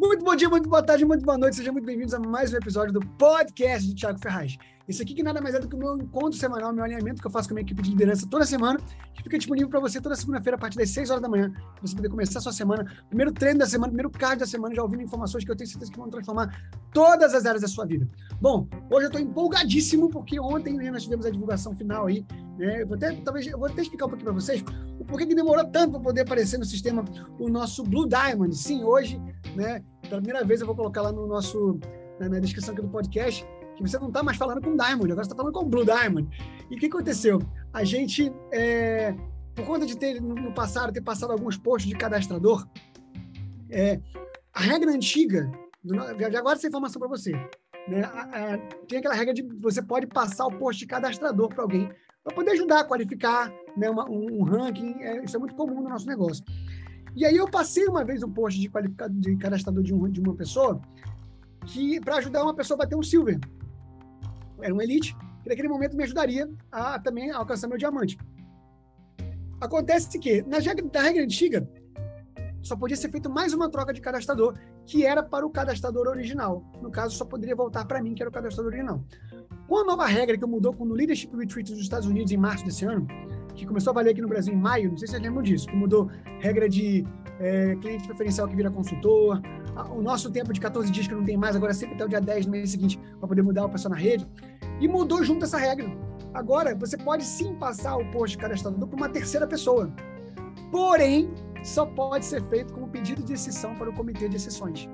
Muito bom dia, muito boa tarde, muito boa noite. Sejam muito bem-vindos a mais um episódio do podcast de Thiago Ferraz. Esse aqui que nada mais é do que o meu encontro semanal, meu alinhamento que eu faço com a minha equipe de liderança toda semana, que fica disponível para você toda segunda-feira a partir das 6 horas da manhã, para você poder começar a sua semana, primeiro treino da semana, primeiro card da semana, já ouvindo informações que eu tenho certeza que vão transformar todas as áreas da sua vida. Bom, hoje eu estou empolgadíssimo porque ontem né, nós tivemos a divulgação final aí, né? Eu vou até, talvez, eu vou até explicar um pouquinho para vocês o porquê que demorou tanto para poder aparecer no sistema o nosso Blue Diamond. Sim, hoje, né? Pela primeira vez eu vou colocar lá no nosso na, na descrição aqui do podcast que você não está mais falando com Diamond, agora você está falando com Blue Diamond. E o que aconteceu? A gente, é, por conta de ter no passado ter passado alguns postos de cadastrador, é, a regra antiga, do, agora essa informação para você, né? A, a, tem aquela regra de você pode passar o posto de cadastrador para alguém para poder ajudar a qualificar né, uma, um, um, ranking. É, isso é muito comum no nosso negócio. E aí eu passei uma vez um post de, de cadastrador de, um, de uma pessoa que para ajudar uma pessoa a bater um silver. Era um elite, que naquele momento me ajudaria a também alcançar meu diamante. Acontece que, na na regra antiga, só podia ser feito mais uma troca de cadastrador, que era para o cadastrador original. No caso, só poderia voltar para mim, que era o cadastrador original. Com a nova regra que mudou no Leadership Retreat dos Estados Unidos em março desse ano, que começou a valer aqui no Brasil em maio, não sei se vocês lembram disso, que mudou regra de é, cliente preferencial que vira consultor, o nosso tempo de 14 dias que não tem mais, agora sempre até o dia 10 no mês seguinte, para poder mudar o pessoal na rede, e mudou junto essa regra. Agora, você pode sim passar o post cadastrador para uma terceira pessoa. Porém, só pode ser feito como pedido de exceção para o comitê de exceções.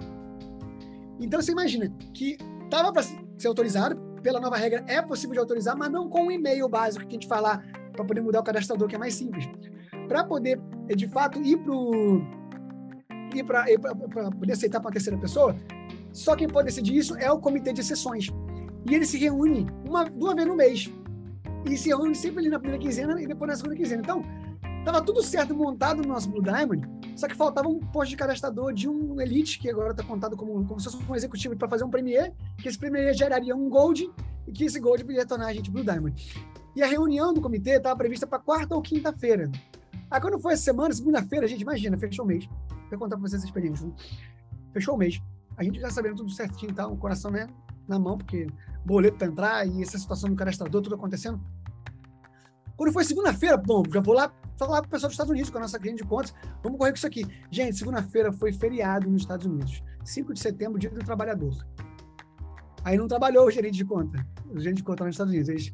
Então, você imagina que estava para ser autorizado, pela nova regra é possível de autorizar, mas não com o um e-mail básico que a gente fala para poder mudar o cadastrador, que é mais simples. Para poder, de fato, ir para para poder aceitar para uma terceira pessoa, só quem pode decidir isso é o comitê de exceções. E ele se reúne uma, duas vezes no mês. E se reúne sempre ali na primeira quinzena e depois na segunda quinzena. Então, estava tudo certo montado no nosso Blue Diamond, só que faltava um posto de cadastrador de um Elite, que agora está contado como, como se fosse um executivo para fazer um Premier, que esse Premier geraria um Gold, e que esse Gold poderia tornar a gente Blue Diamond. E a reunião do comitê estava prevista para quarta ou quinta-feira. Aí quando foi essa semana, segunda-feira, gente imagina, fechou o mês. Vou contar para vocês essa experiência. Né? Fechou o mês. A gente já sabendo tudo certinho, tá? O coração, né? Na mão, porque boleto para entrar e essa situação do cadastrador, tudo acontecendo. Quando foi segunda-feira, bom, já vou lá falar para o pessoal dos Estados Unidos, com a nossa cliente de contas, vamos correr com isso aqui. Gente, segunda-feira foi feriado nos Estados Unidos. 5 de setembro, dia do trabalhador. Aí não trabalhou o gerente de conta. O gerente de conta nos Estados Unidos. Eles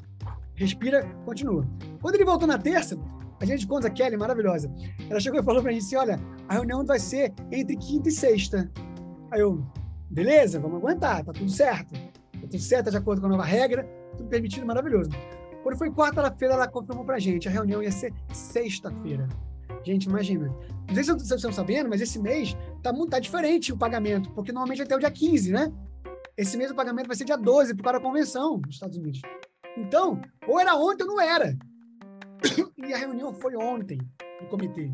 respira, continua. Quando ele voltou na terça, a gente conta, a Kelly, maravilhosa, ela chegou e falou pra gente assim, olha, a reunião vai ser entre quinta e sexta. Aí eu, beleza, vamos aguentar, tá tudo certo. Tá tudo certo, tá de acordo com a nova regra, tudo permitido, maravilhoso. Quando foi quarta-feira, ela confirmou pra gente, a reunião ia ser sexta-feira. Gente, imagina. Não sei se vocês estão sabendo, mas esse mês tá, muito, tá diferente o pagamento, porque normalmente é até o dia 15, né? Esse mês o pagamento vai ser dia 12, por causa da convenção dos Estados Unidos. Então, ou era ontem ou não era. E a reunião foi ontem, no comitê.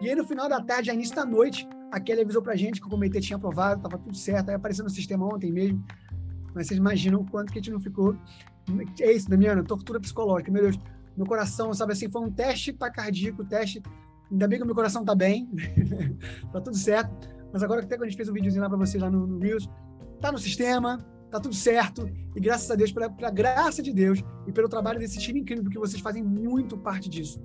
E aí, no final da tarde, início da noite, a Kelly avisou pra gente que o comitê tinha aprovado, estava tudo certo, aí apareceu no sistema ontem mesmo. Mas vocês imaginam o quanto que a gente não ficou. É isso, Damiana, tortura psicológica, meu Deus. Meu coração, sabe assim, foi um teste para cardíaco, teste. Ainda bem que meu coração tá bem, tá tudo certo. Mas agora até quando a gente fez um videozinho lá para vocês lá no, no Reels, tá no sistema, tá tudo certo. E graças a Deus, pela, pela graça de Deus e pelo trabalho desse time incrível, porque vocês fazem muito parte disso.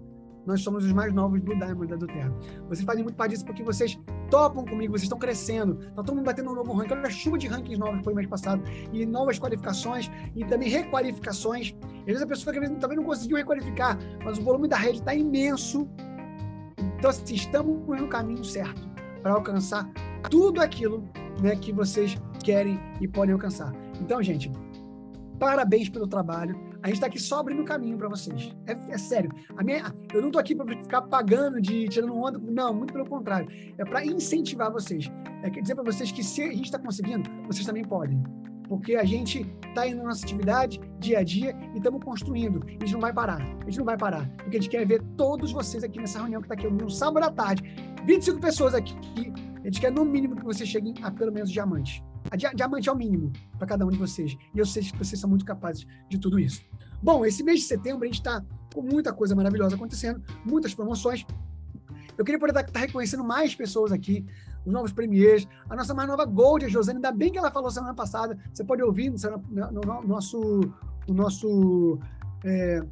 Nós somos os mais novos Blue Diamond da Terra. Vocês fazem muito parte disso porque vocês topam comigo, vocês estão crescendo. Tá todo mundo batendo um novo ranking. Olha a chuva de rankings novos que foi mês passado. E novas qualificações e também requalificações. Às vezes a pessoa que também não conseguiu requalificar, mas o volume da rede está imenso. Então, assim, estamos no caminho certo para alcançar tudo aquilo né, que vocês querem e podem alcançar. Então, gente, parabéns pelo trabalho. A gente está aqui só abrindo caminho para vocês. É, é, sério. A minha, eu não estou aqui para ficar pagando, de tirando onda. Não, muito pelo contrário. É para incentivar vocês. É dizer para vocês que se a gente está conseguindo, vocês também podem. Porque a gente está indo na nossa atividade dia a dia e estamos construindo. A gente não vai parar. A gente não vai parar. Porque a gente quer ver todos vocês aqui nessa reunião que está aqui no sábado à tarde. 25 pessoas aqui. A gente quer, no mínimo, que vocês cheguem a pelo menos diamante. A diamante é o mínimo para cada um de vocês. E eu sei que vocês são muito capazes de tudo isso. Bom, esse mês de setembro a gente está com muita coisa maravilhosa acontecendo, muitas promoções. Eu queria poder estar tá reconhecendo mais pessoas aqui os novos premiers, a nossa mais nova Gold, a Josane, ainda bem que ela falou semana passada, você pode ouvir no, no, no nosso, no nosso é,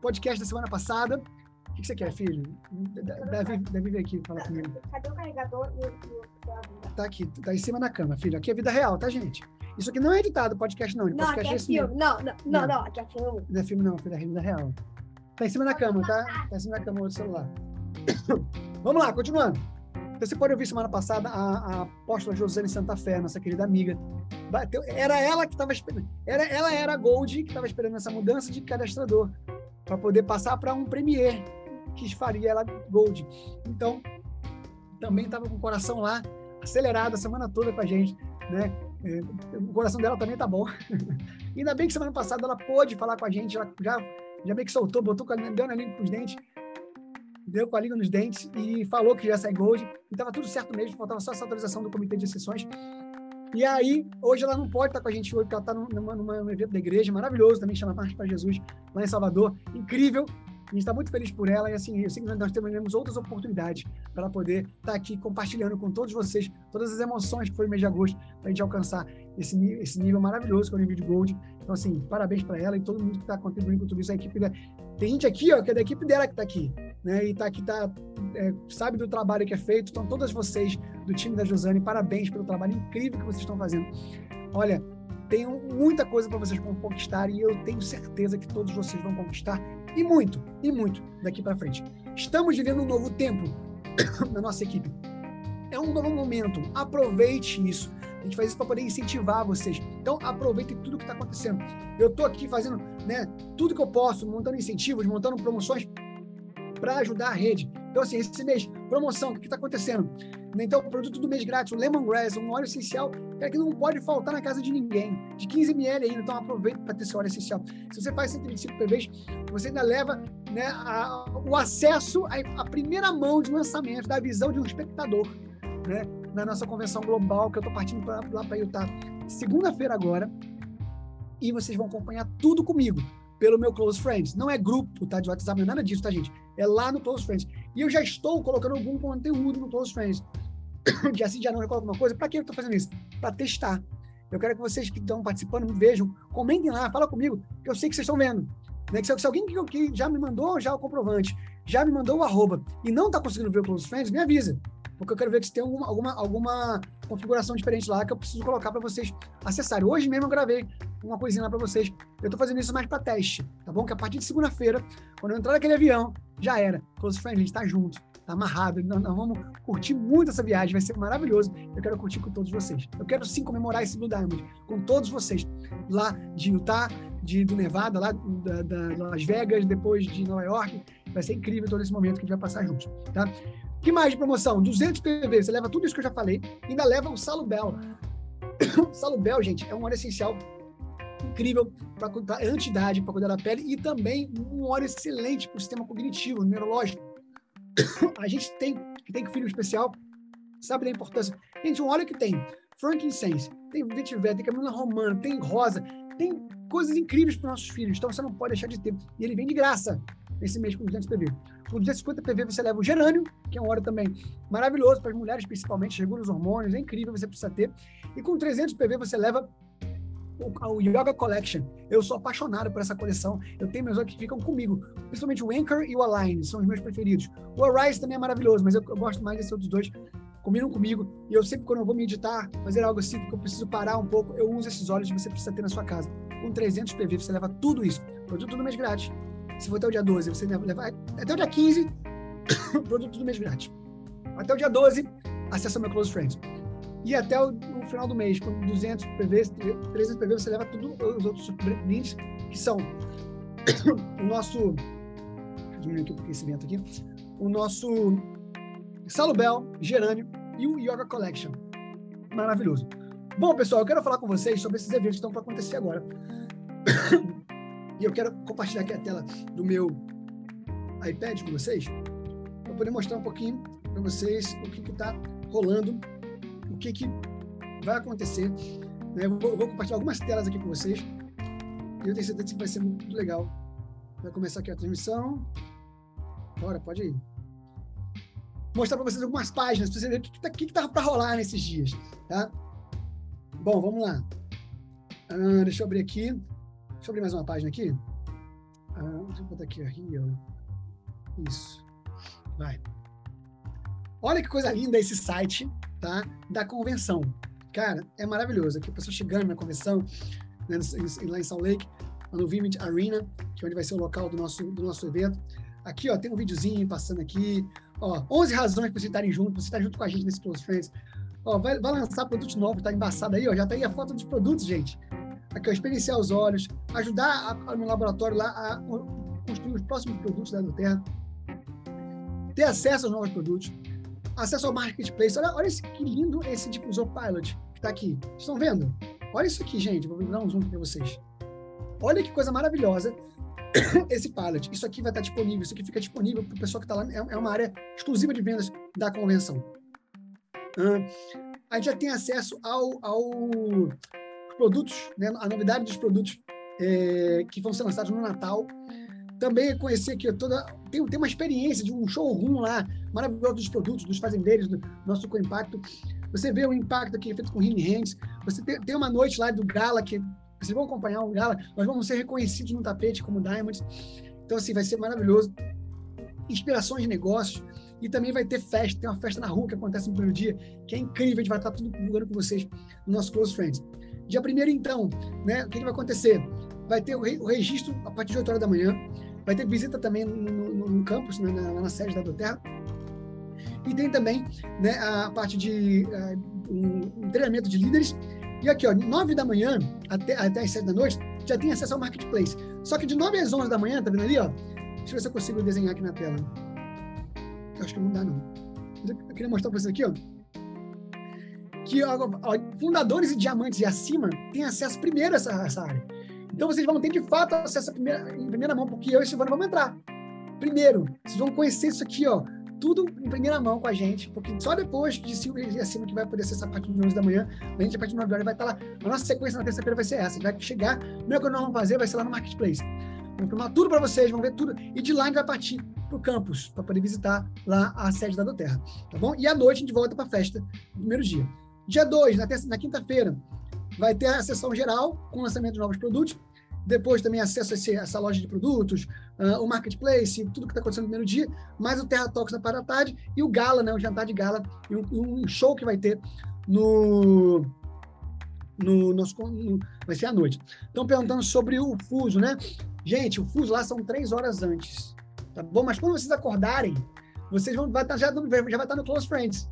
podcast da semana passada. O que, você quer, filho? Deve, deve vir aqui falar comigo. Cadê o carregador e o Tá aqui, tá em cima da cama, filho. Aqui é vida real, tá, gente? Isso aqui não é editado, podcast não. Não, podcast aqui é esse filme. mesmo. Não, não, não, não, aqui é filme. Não é filme, não, filho, é vida real. Tá em cima da cama, tá? Tá em cima da cama o outro celular. Vamos lá, continuando. Então, você pode ouvir semana passada a, a apóstola Josane Santa Fé, nossa querida amiga. Era ela que estava esperando. Era, ela era a Gold que estava esperando essa mudança de cadastrador para poder passar para um Premier que faria ela Gold. Então, também estava com o coração lá acelerado a semana toda com a gente, né? É, O coração dela também tá bom. Ainda bem que semana passada ela pôde falar com a gente, ela já, já meio que soltou, botou, com a- deu na língua com os dentes, deu com a língua nos dentes e falou que já sai Gold. E tava tudo certo mesmo, faltava só essa autorização do comitê de exceções. E aí, hoje ela não pode estar com a gente hoje, porque ela está num evento da igreja maravilhoso, também chama Marcha para Jesus, lá em Salvador. Incrível. A gente está muito feliz por ela e assim, eu sei que nós teremos outras oportunidades para poder estar aqui compartilhando com todos vocês todas as emoções que foi o mês de agosto para a gente alcançar esse, esse nível maravilhoso que é o nível de Gold. Então, assim, parabéns para ela e todo mundo que está contribuindo com tudo isso. A equipe da... Tem gente aqui, ó, que é da equipe dela que está aqui, né? E tá aqui, tá, é, sabe do trabalho que é feito. Então, todas vocês do time da Josane, parabéns pelo trabalho incrível que vocês estão fazendo. Olha, tem muita coisa para vocês conquistar e eu tenho certeza que todos vocês vão conquistar e muito, e muito daqui para frente. Estamos vivendo um novo tempo na nossa equipe. É um novo momento. Aproveite isso. A gente faz isso para poder incentivar vocês. Então, aproveitem tudo que está acontecendo. Eu estou aqui fazendo né, tudo que eu posso, montando incentivos, montando promoções para ajudar a rede. Então, assim, esse mês, promoção, o que está acontecendo? Então, produto do mês grátis, o Lemongrass, um óleo essencial, é que não pode faltar na casa de ninguém. De 15 ml ainda, então aproveita para ter esse óleo essencial. Se você faz 125 PVs, você ainda leva né, a- o acesso à primeira mão de lançamento, da visão de um espectador, né? Na nossa convenção global, que eu estou partindo pra, lá para Utah segunda-feira agora. E vocês vão acompanhar tudo comigo, pelo meu Close Friends. Não é grupo, tá? De WhatsApp, não é nada disso, tá, gente? É lá no Close Friends. E eu já estou colocando algum conteúdo no Close Friends. Dia sim, dia não, eu alguma coisa. Para que eu estou fazendo isso? Para testar. Eu quero que vocês que estão participando vejam, comentem lá, fala comigo, que eu sei que vocês estão vendo. Né? Que se, alguém que, que já me mandou já o comprovante, já me mandou o arroba e não está conseguindo ver o Close Friends, me avisa. Porque eu quero ver se tem alguma, alguma, alguma configuração diferente lá que eu preciso colocar para vocês acessarem. Hoje mesmo eu gravei uma coisinha lá para vocês. Eu estou fazendo isso mais para teste, tá bom? Que a partir de segunda-feira, quando eu entrar naquele avião, já era. Close Friends, a gente tá junto, tá amarrado. Nós, nós vamos curtir muito essa viagem, vai ser maravilhoso. Eu quero curtir com todos vocês. Eu quero sim comemorar esse Blue Diamond com todos vocês. Lá de Utah, de, do Nevada, lá da, da Las Vegas, depois de Nova York. Vai ser incrível todo esse momento que a gente vai passar juntos, tá? Que mais de promoção? 200 PV, você leva tudo isso que eu já falei, ainda leva o Salubel. Salubel, gente, é um óleo essencial incrível para anti-idade, para cuidar da pele e também um óleo excelente para o sistema cognitivo, neurológico. A gente tem tem filho especial, sabe da importância. Gente, um óleo que tem frankincense, tem vetiver, tem camila romana, tem rosa, tem coisas incríveis para nossos filhos. Então você não pode deixar de ter. E ele vem de graça mês com 200 PV. Com 250 PV você leva o gerânio, que é um óleo também maravilhoso para as mulheres, principalmente, regula os hormônios, é incrível, você precisa ter. E com 300 PV você leva o, o Yoga Collection. Eu sou apaixonado por essa coleção. Eu tenho meus olhos que ficam comigo, principalmente o Anchor e o Align, são os meus preferidos. O Arise também é maravilhoso, mas eu, eu gosto mais desses outros dois. Combinam comigo. E eu sempre, quando eu vou meditar, fazer algo assim, porque eu preciso parar um pouco, eu uso esses óleos que você precisa ter na sua casa. Com 300 PV, você leva tudo isso. Produto do mês grátis. Se for até o dia 12, você leva até o dia 15, produto do mês grátis. Até o dia 12, acessa meu Close Friends. E até o, o, final do mês, com 200 PV, 300 PV, você leva tudo os outros brindes, que são o nosso. Deixa eu diminuir aqui esse vento aqui. O nosso Salubel, Gerânio e o Yoga Collection. Maravilhoso. Bom, pessoal, eu quero falar com vocês sobre esses eventos que estão para acontecer agora. e eu quero compartilhar aqui a tela do meu iPad com vocês, para poder mostrar um pouquinho para vocês o que está rolando o que, que vai acontecer. Né? Eu, vou, eu, vou, compartilhar algumas telas aqui com vocês. E eu tenho certeza que vai ser muito legal. Vai começar aqui a transmissão. Bora, pode ir. mostrar para vocês algumas páginas, para vocês verem o que, que, tá, que, para rolar nesses dias, tá? Bom, vamos lá. Ah, deixa eu abrir aqui. Deixa eu abrir mais uma página aqui. Ah, deixa eu botar aqui, Rio. Isso. Vai. Olha que coisa linda esse site, tá? Da convenção. Cara, é maravilhoso. Aqui a pessoa chegando na convenção, né, lá em Salt Lake, no Vimit Arena, que é onde vai ser o local do nosso, do nosso evento. Aqui, ó, tem um videozinho passando aqui. Ó, 11 razões para vocês estarem juntos, para você estar junto com a gente nesse Close Friends. Ó, vai, vai lançar produtos novos, tá embaçado aí, ó, já tá aí a foto dos produtos, gente. Aqui, ó, experienciar os olhos, ajudar a, a, no laboratório lá a construir os próximos produtos da Terra, ter acesso aos novos produtos, acesso ao marketplace. Olha, olha esse, que lindo esse Diffusor Pilot que está aqui. Vocês estão vendo? Olha isso aqui, gente. Vou dar um zoom para vocês. Olha que coisa maravilhosa esse pilot. Isso aqui vai estar disponível, isso aqui fica disponível para o pessoal que está lá. É, é uma área exclusiva de vendas da convenção. Uh, a gente já tem acesso ao, ao produtos, né, a novidade dos produtos é, que vão ser lançados no Natal. Também conhecer aqui toda. Tem, tem uma experiência de um showroom lá, maravilhoso dos produtos, dos fazendeiros, do nosso Co-Impacto. Você vê o impacto aqui feito com Rini Hands. Você tem, tem uma noite lá do Gala que vocês vão acompanhar o Gala, nós vamos ser reconhecidos no tapete como Diamonds. Então, assim, vai ser maravilhoso. Inspirações de negócios. E também vai ter festa, tem uma festa na rua que acontece no primeiro dia, que é incrível, a gente vai estar tudo divulgando com vocês no nosso Close Friends. Dia primeiro, então, né, o que, que, vai acontecer? Vai ter o, re, o, registro a partir de 8 horas da manhã, vai ter visita também no, no, no campus, né, na, na, sede da Doterra, e tem também né, a parte de uh, um, treinamento de líderes e aqui, ó, 9 da manhã até, até as 7 da noite, já tem acesso ao marketplace. Só que de 9 às 11 da manhã, tá vendo ali, ó? Deixa eu ver se eu consigo desenhar aqui na tela. Eu acho que não dá, não. Eu queria mostrar para vocês aqui, ó. Que ó, ó, fundadores e diamantes e acima têm acesso primeiro a essa, essa área. Então vocês vão ter de fato acesso primeira, em primeira mão, porque eu e o vamos entrar. Primeiro, vocês vão conhecer isso aqui, ó tudo em primeira mão com a gente, porque só depois de 5 e acima que vai poder ser essa parte de 11 da manhã, a gente a partir de 9 horas vai estar lá. A nossa sequência na terça-feira vai ser essa, vai chegar, a primeira coisa que nós vamos fazer vai ser lá no Marketplace. Vamos filmar tudo para vocês, vamos ver tudo, e de lá a gente vai partir para o campus, para poder visitar lá a sede da Doterra, tá bom? E à noite a gente volta para a festa, no primeiro dia. Dia 2, na, na quinta-feira, vai ter a sessão geral com lançamento de novos produtos, depois também acesso a esse, essa loja de produtos, uh, o marketplace, tudo que está acontecendo no primeiro dia, mais o Terra Talks na parte da tarde e o gala, né, o jantar de gala, e um, um show que vai ter no no nosso no, vai ser à noite. Estão perguntando sobre o fuso, né? Gente, o fuso lá são três horas antes, tá bom? Mas quando vocês acordarem, vocês vão vai tá, já, já vai estar tá no Close Friends,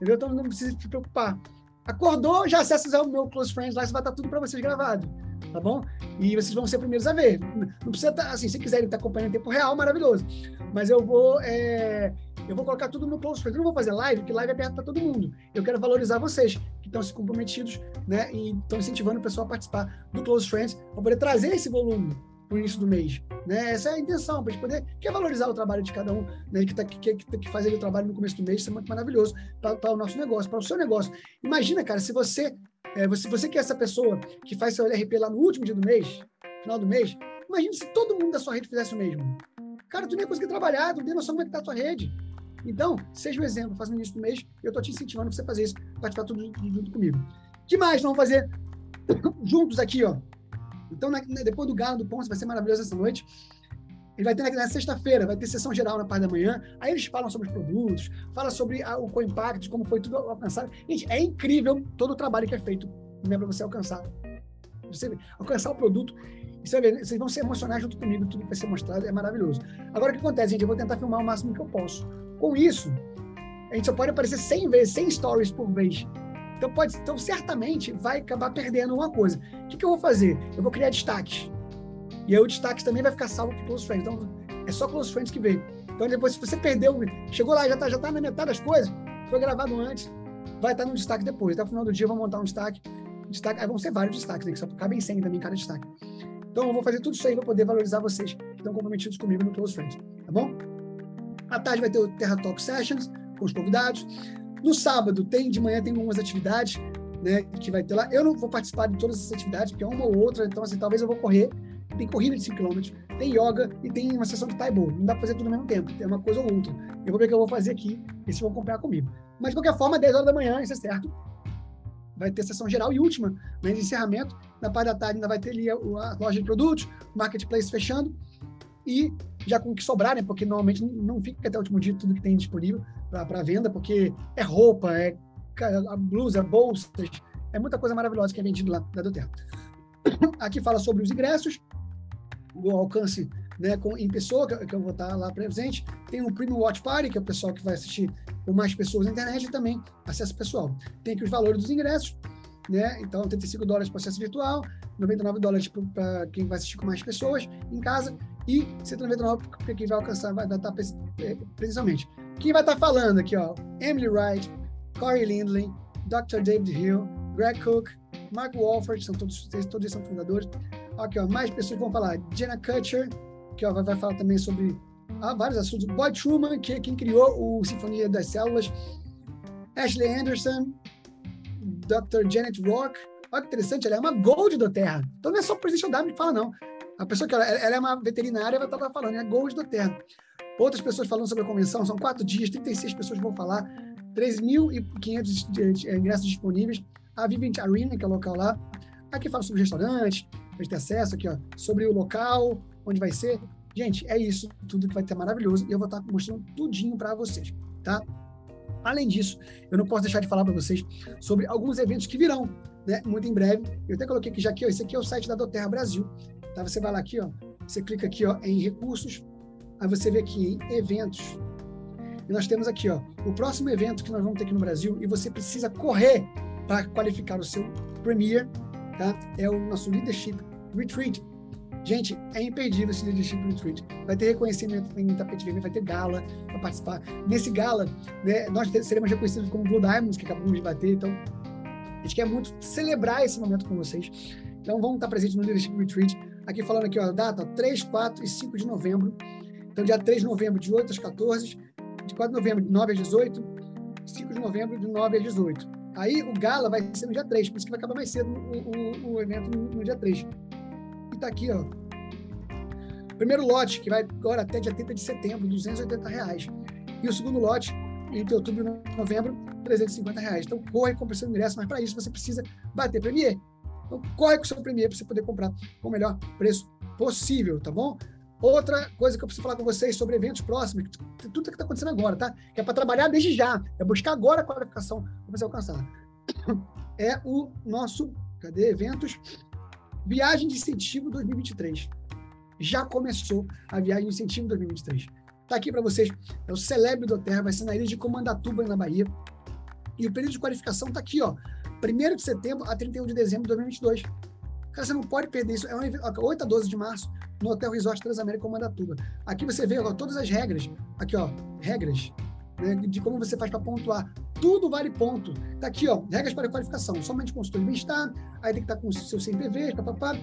entendeu? Então não precisa se preocupar. Acordou, já acessa o meu Close Friends lá, vai estar tá tudo para vocês gravado tá bom? E vocês vão ser primeiros a ver. Não precisa estar, tá, assim, se quiserem estar acompanhando em tempo real, maravilhoso. Mas eu vou, é, eu vou colocar tudo no close friends. Eu não vou fazer live, porque live é aberto para todo mundo. Eu quero valorizar vocês que estão se comprometidos, né? E estão incentivando o pessoal a participar do close friends para poder trazer esse volume no início do mês. Né? Essa é a intenção, para a gente poder quer valorizar o trabalho de cada um, né? que, tá, que, que, que faz o trabalho no começo do mês, isso é muito maravilhoso para o nosso negócio, para o seu negócio. Imagina, cara, se você é, você, você que é essa pessoa que faz seu LRP lá no último dia do mês, final do mês, imagina se todo mundo da sua rede fizesse o mesmo. Cara, tu nem ia conseguir trabalhar, tu não noção como é que tá a tua rede. Então, seja um exemplo, faz no início do mês, eu tô te incentivando você fazer isso, participar tudo junto comigo. Que mais vamos fazer juntos aqui, ó? Então, na, depois do Galo do Ponce, vai ser maravilhoso essa noite. Ele vai ter na, na sexta-feira, vai ter sessão geral na parte da manhã. Aí eles falam sobre os produtos, falam sobre a, o co-impact, como foi tudo alcançado. Gente, é incrível todo o trabalho que é feito né, para você alcançar. Você alcançar o produto. vocês vão se emocionar junto comigo, tudo que vai ser mostrado é maravilhoso. Agora, o que acontece, gente? Eu vou tentar filmar o máximo que eu posso. Com isso, a gente só pode aparecer 100 vezes, 100 stories por vez. Então, pode, então certamente vai acabar perdendo uma coisa. O que, que eu vou fazer? Eu vou criar destaques. E aí o destaque também vai ficar salvo para Close Friends. Então, é só Close Friends que veio. Então, depois, se você perdeu, chegou lá, já está já tá na metade das coisas, foi gravado antes, vai estar tá no destaque depois. Até o final do dia, eu vou montar um destaque. destaque aí vão ser vários destaques, né, que só cabem 100 também cada destaque. Então, eu vou fazer tudo isso aí para poder valorizar vocês que estão comprometidos comigo no Close Friends, tá bom? À tarde vai ter o Terra Talk Sessions com os convidados. No sábado, tem de manhã, tem algumas atividades, né, que vai ter lá. Eu não vou participar de todas essas atividades, porque é uma ou outra, então, assim, talvez eu vou correr, tem corrida de 5 km, tem yoga e tem uma sessão de Taibo. Não dá para fazer tudo ao mesmo tempo, tem uma coisa ou outra. Eu vou ver o que eu vou fazer aqui e se vão acompanhar comigo. Mas, de qualquer forma, 10 horas da manhã, isso é certo. Vai ter sessão geral e última, né, de encerramento. Na parte da tarde ainda vai ter ali a, a loja de produtos, marketplace fechando. E já com o que sobrar, né? Porque normalmente não fica até o último dia tudo que tem disponível para venda, porque é roupa, é blusa, bolsas, é muita coisa maravilhosa que é vendido lá da Doterra. Aqui fala sobre os ingressos, o alcance né, com, em pessoa, que eu vou estar lá presente. Tem o Premium Watch Party, que é o pessoal que vai assistir com mais pessoas na internet, e também acesso pessoal. Tem aqui os valores dos ingressos, né? Então, 35 dólares para acesso virtual, 99 dólares para quem vai assistir com mais pessoas em casa e 199 para quem vai alcançar, vai estar é, presencialmente. Quem vai estar falando aqui, ó? Emily Wright, Corey Lindley, Dr. David Hill, Greg Cook, Mark Walford, são todos, todos eles são fundadores. Aqui, ó, mais pessoas vão falar. Jenna Kutcher, que ó, vai, vai falar também sobre ah, vários assuntos. Boyd Truman, que é quem criou o Sinfonia das Células. Ashley Anderson, Dr. Janet Rock. Olha que interessante, ela é uma Gold da Terra. Então não é só o presidente W que fala, não. A pessoa que ela, ela é uma veterinária, vai estar falando, é Gold da Terra. Outras pessoas falando sobre a convenção, são quatro dias, 36 pessoas vão falar, 3.500 ingressos disponíveis. A Vivint Arena, que é o local lá. Aqui fala sobre restaurantes, para ter acesso aqui, ó, sobre o local, onde vai ser. Gente, é isso, tudo que vai ter maravilhoso. E eu vou estar mostrando tudinho para vocês, tá? Além disso, eu não posso deixar de falar para vocês sobre alguns eventos que virão, né? Muito em breve. Eu até coloquei aqui já aqui, ó, esse aqui é o site da Doterra Brasil. Tá? Você vai lá aqui, ó, você clica aqui, ó, em recursos, aí você vê aqui em eventos. E nós temos aqui, ó, o próximo evento que nós vamos ter aqui no Brasil e você precisa correr para qualificar o seu Premier, tá? É o nosso Leadership Retreat. Gente, é imperdível esse Leadership Retreat. Vai ter reconhecimento em tapete vermelho, vai ter gala para participar. Nesse gala, né, nós seremos reconhecidos como Blue Diamonds, que acabamos de bater. Então, a gente quer muito celebrar esse momento com vocês. Então, vamos estar presentes no Leadership Retreat. Aqui falando aqui, ó, a data, 3, 4 e 5 de novembro. Então, dia 3 de novembro, de 8 às 14, de 4 de novembro, de 9 às 18, 5 de novembro, de 9 às 18. Aí o Gala vai ser no dia 3, por isso que vai acabar mais cedo o, o, o evento no, no, dia 3. E tá aqui, ó. Primeiro lote, que vai agora até dia 30 de setembro, 280 reais. E o segundo lote, entre outubro e novembro, 350 reais. Então, corre com o seu ingresso, mas para isso você precisa bater Premier. Então, corre com o seu Premier para você poder comprar com o melhor preço possível, tá bom? Outra coisa que eu preciso falar com vocês sobre eventos próximos, tudo que está acontecendo agora, tá? Que é para trabalhar desde já, é buscar agora a qualificação para você alcançar. É o nosso, cadê? Eventos, Viagem de Incentivo 2023. Já começou a Viagem de Incentivo 2023. Tá aqui para vocês, é o Celebre do Terra, vai ser na ilha de Comandatuba, na Bahia. E o período de qualificação tá aqui, ó, 1 de setembro a 31 de dezembro de 2022. Cara, você não pode perder isso. É um evento, 8 a 12 de março, no Hotel Resort Transamérica Comandatuba. Aqui você vê ó, todas as regras. Aqui, ó, regras né, de como você faz para pontuar. Tudo vale ponto. Tá aqui, ó, regras para qualificação. Somente consultor de bem-estar, aí tem que estar tá com o seu CPVs, papapá.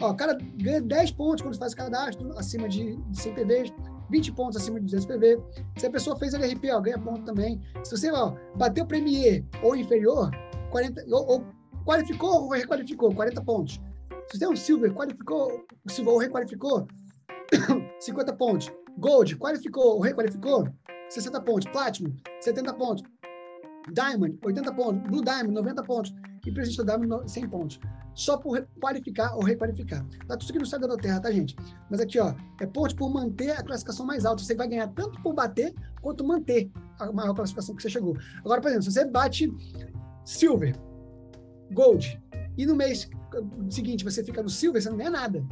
Ó, o cara ganha 10 pontos quando faz cadastro, acima de 100 PVs, 20 pontos acima de 200 PV. Se a pessoa fez LRP, ó, ganha ponto também. Se você ó, bateu Premier ou inferior, 40, ou, ou qualificou ou requalificou, 40 pontos. Se tem um Silver, qualificou, Silver ou requalificou, 50 pontos. Gold, qualificou ou requalificou, 60 pontos. Platinum, 70 pontos. Diamond, 80 pontos. Blue Diamond, 90 pontos. E Presente Diamond, 100 pontos. Só por qualificar ou requalificar. Tá tudo aqui no site da Terra, tá, gente? Mas aqui, ó, é pontos por manter a classificação mais alta. Você vai ganhar tanto por bater quanto manter a maior classificação que você chegou. Agora, por exemplo, se você bate Silver, Gold, e no mês seguinte você fica no silver, você não ganha nada.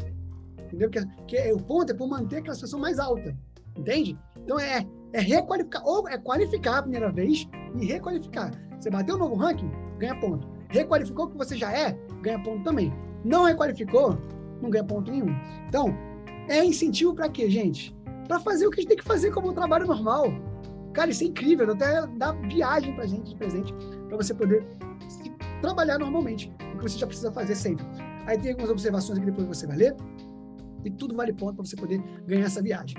Entendeu? Porque, que é, o ponto é por manter a classificação mais alta. Entende? Então é, é requalificar, ou é qualificar a primeira vez e requalificar. Você bateu o novo ranking, ganha ponto. Requalificou o que você já é, ganha ponto também. Não requalificou, não ganha ponto nenhum. Então, é incentivo para quê, gente? Para fazer o que a gente tem que fazer como um trabalho normal. Cara, isso é incrível. Até dar viagem para gente de presente, para você poder trabalhar normalmente, o que você já precisa fazer sempre. Aí tem algumas observações que depois você vai ler, e tudo vale ponto para você poder ganhar essa viagem.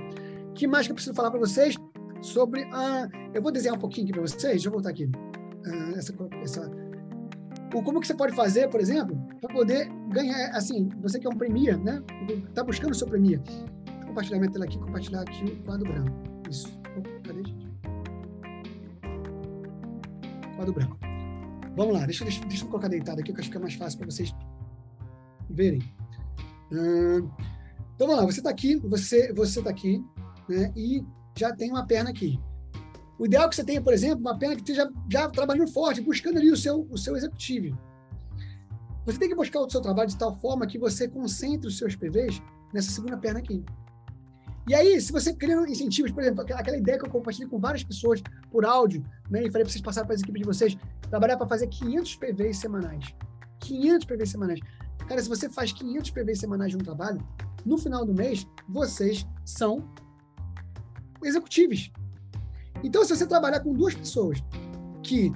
O que mais que eu preciso falar para vocês sobre a. Eu vou desenhar um pouquinho aqui para vocês, deixa eu voltar aqui. Uh, essa, essa, o, como que você pode fazer, por exemplo, para poder ganhar, assim, você que é um Premier, né? Está buscando o seu Premier. compartilhar minha tela aqui, compartilhar aqui o quadro branco. Isso. Cadê, Quadro branco. Vamos lá, deixa, deixa, deixa eu colocar deitado aqui, que acho que fica mais fácil para vocês verem. Então vamos lá, você está aqui, você você está aqui, né? E já tem uma perna aqui. O ideal é que você tenha, por exemplo, uma perna que esteja já trabalhando forte, buscando ali o seu, o seu executivo. Você tem que buscar o seu trabalho de tal forma que você concentre os seus PVs nessa segunda perna aqui. E aí, se você cria incentivos, por exemplo, aquela ideia que eu compartilhei com várias pessoas por áudio, né, e falei para vocês passarem para as equipes de vocês, trabalhar para fazer 500 PVs semanais. 500 PVs semanais. Cara, se você faz 500 PVs semanais de um trabalho, no final do mês, vocês são executivos. Então, se você trabalhar com duas pessoas que.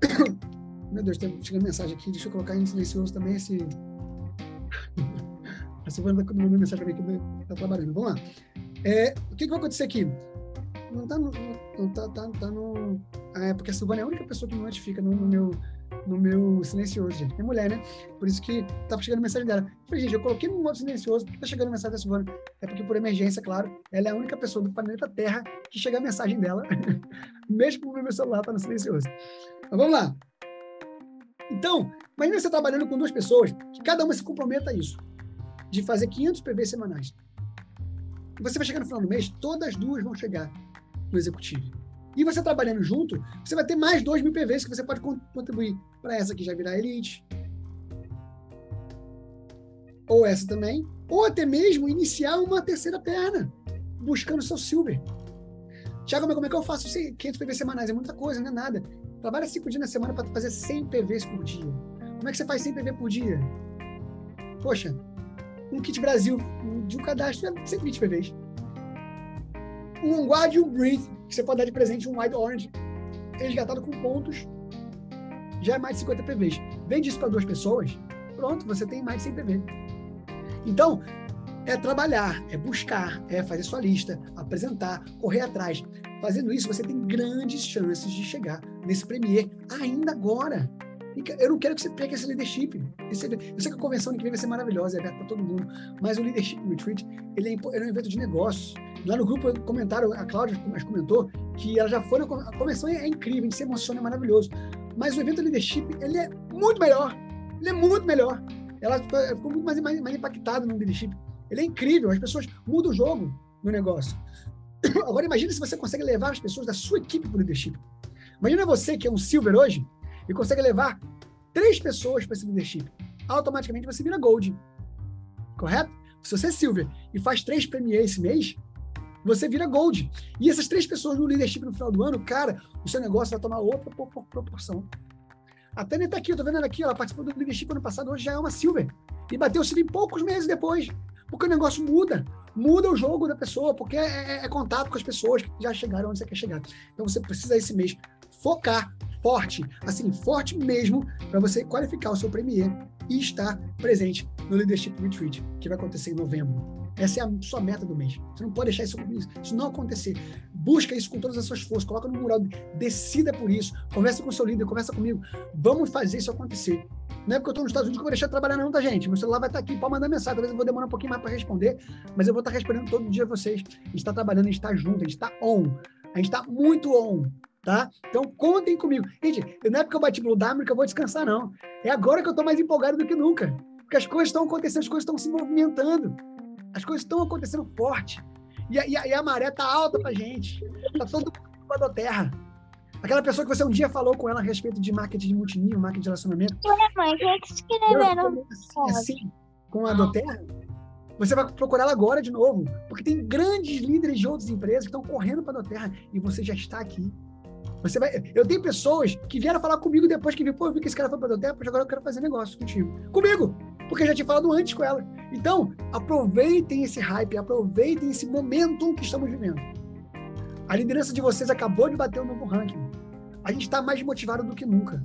Meu Deus, está chegando mensagem aqui, deixa eu colocar em silencioso também esse. A Silvana está mandando mensagem para mim que está trabalhando. Vamos lá. É, o que, que, vai acontecer aqui? Não está no. Não tá, tá, tá no. É, porque a Silvana é a única pessoa que me notifica no, no meu no meu silencioso, gente. Minha mulher, né? Por isso que tava chegando mensagem dela. Eu falei, gente, eu coloquei no modo silencioso, porque tá chegando mensagem da Silvana? É porque, por emergência, claro, ela é a única pessoa do planeta Terra que chega a mensagem dela, mesmo que o meu celular tá no silencioso. Mas vamos lá. Então, imagina você trabalhando com duas pessoas, que cada uma se comprometa a isso, de fazer 500 PVs semanais. Você vai chegar no final do mês, todas as duas vão chegar no executivo. E você trabalhando junto, você vai ter mais 2 mil PVs que você pode contribuir para essa que já virar elite. Ou essa também. Ou até mesmo iniciar uma terceira perna, buscando seu silver. Tiago, como é que eu faço 500 PVs semanais? É muita coisa, não é nada. Trabalha 5 dias na semana para fazer 100 PVs por dia. Como é que você faz 100 PV por dia? Poxa, um kit Brasil de um cadastro é 120 PVs. Um guard e um breathe que você pode dar de presente um Wide Orange resgatado com pontos, já é mais de 50 PVs. Vende isso para duas pessoas, pronto, você tem mais de 100 PV. Então, é trabalhar, é buscar, é fazer sua lista, apresentar, correr atrás. Fazendo isso, você tem grandes chances de chegar nesse Premier ainda agora. Eu não quero que você pegue esse leadership. Esse, eu sei que a convenção que vem vai ser maravilhosa, é aberta para todo mundo, mas o Leadership Retreat ele é, ele é um evento de negócios. Lá no grupo comentaram, a Cláudia comentou que ela já foi, a convenção é incrível, a gente se emociona, é maravilhoso. Mas o evento Leadership, ele é muito melhor. Ele é muito melhor. Ela ficou muito mais, mais, mais impactada no Leadership. Ele é incrível, as pessoas mudam o jogo no negócio. Agora imagine se você consegue levar as pessoas da sua equipe para o Leadership. Imagina você que é um Silver hoje, e consegue levar três pessoas para esse leadership, automaticamente você vira gold. Correto? Se você é silver e faz três premier esse mês, você vira gold. E essas três pessoas no leadership no final do ano, cara, o seu negócio vai tomar outra proporção. A Tânia está aqui, eu tô vendo ela aqui, ela participou do leadership ano passado, hoje já é uma silver. E bateu o em poucos meses depois. Porque o negócio muda. Muda o jogo da pessoa, porque é, é, é contato com as pessoas que já chegaram onde você quer chegar. Então você precisa esse mês focar forte, assim, forte mesmo, para você qualificar o seu Premier e estar presente no Leadership Retreat, que vai acontecer em novembro. Essa é a sua meta do mês. Você não pode deixar isso, isso não acontecer. Busca isso com todas as suas forças, coloca no mural, decida por isso, conversa com o seu líder, conversa comigo. Vamos fazer isso acontecer. Não é porque eu estou nos Estados Unidos que eu vou deixar de trabalhar, não, tá, gente? Meu celular vai estar aqui, pode mandar mensagem. Talvez eu vou demorar um pouquinho mais para responder, mas eu vou estar respondendo todo dia vocês. A gente está trabalhando, a gente está junto, a gente está on. A gente está muito on tá? Então, contem comigo. Gente, não é porque eu bati Blue Diamond que eu vou descansar, não. É agora que eu estou mais empolgado do que nunca. Porque as coisas estão acontecendo, as coisas estão se movimentando. As coisas estão acontecendo forte. E a, e a, e a maré tá alta pra gente. Tá todo mundo da terra. Aquela pessoa que você um dia falou com ela a respeito de marketing de multinível, marketing de relacionamento. Ué, mãe, é que escreveram? Assim, assim, com a Doterra, você vai procurar ela agora de novo. Porque tem grandes líderes de outras empresas que estão correndo para a Doterra e você já está aqui. Você vai, eu tenho pessoas que vieram falar comigo depois que viu, pô, eu vi que esse cara foi para o tempo, agora eu quero fazer negócio contigo. Comigo! Porque eu já tinha falado antes com ela. Então, aproveitem esse hype, aproveitem esse momento que estamos vivendo. A liderança de vocês acabou de bater o novo ranking. A gente está mais motivado do que nunca.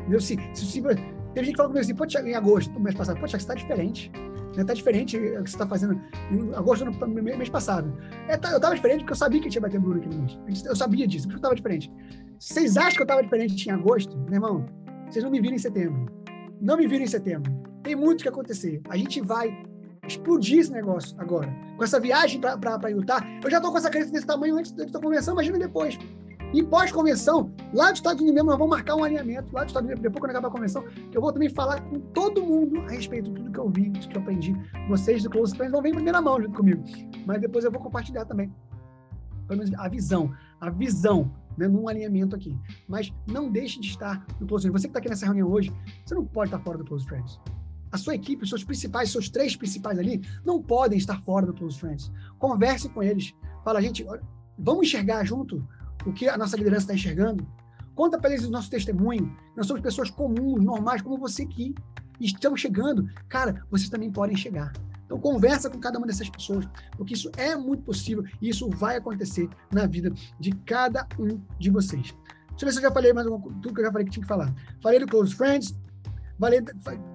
Entendeu? Se, se, se, teve gente que falou comigo assim, pô, Thiago, em agosto, no mês passado, pô, Thiago, você está diferente. Né? Tá diferente o que você está fazendo em agosto do mês passado. É, tá, eu estava diferente porque eu sabia que tinha bater Bruno aqui no mês. Eu sabia disso, porque eu estava diferente. Vocês acham que eu estava diferente em agosto? Meu irmão, vocês não me viram em setembro. Não me viram em setembro. Tem muito que acontecer. A gente vai explodir esse negócio agora. Com essa viagem para Utah, eu já estou com essa crença desse tamanho antes da convenção, imagina depois. E pós-convenção, lá dos Estados Unidos mesmo, nós vamos marcar um alinhamento, lá dos Estados Unidos, depois quando acabar a convenção, eu vou também falar com todo mundo a respeito de tudo que eu vi, tudo que eu aprendi. Vocês do Close Friends vão ver em primeira mão junto comigo. Mas depois eu vou compartilhar também. Pelo menos a visão, a visão, né, num alinhamento aqui. Mas não deixe de estar no Close Friends. Você que está aqui nessa reunião hoje, você não pode estar fora do Close Friends. A sua equipe, os seus principais, seus três principais ali, não podem estar fora do Close Friends. Converse com eles. Fala, gente, vamos enxergar junto o que a nossa liderança está enxergando. Conta para eles o nosso testemunho. Nós somos pessoas comuns, normais, como você que estão chegando. Cara, vocês também podem chegar. Então, conversa com cada uma dessas pessoas, porque isso é muito possível e isso vai acontecer na vida de cada um de vocês. Deixa eu ver se eu já falei mais alguma, tudo que eu já falei que tinha que falar. Falei do Close Friends, falei,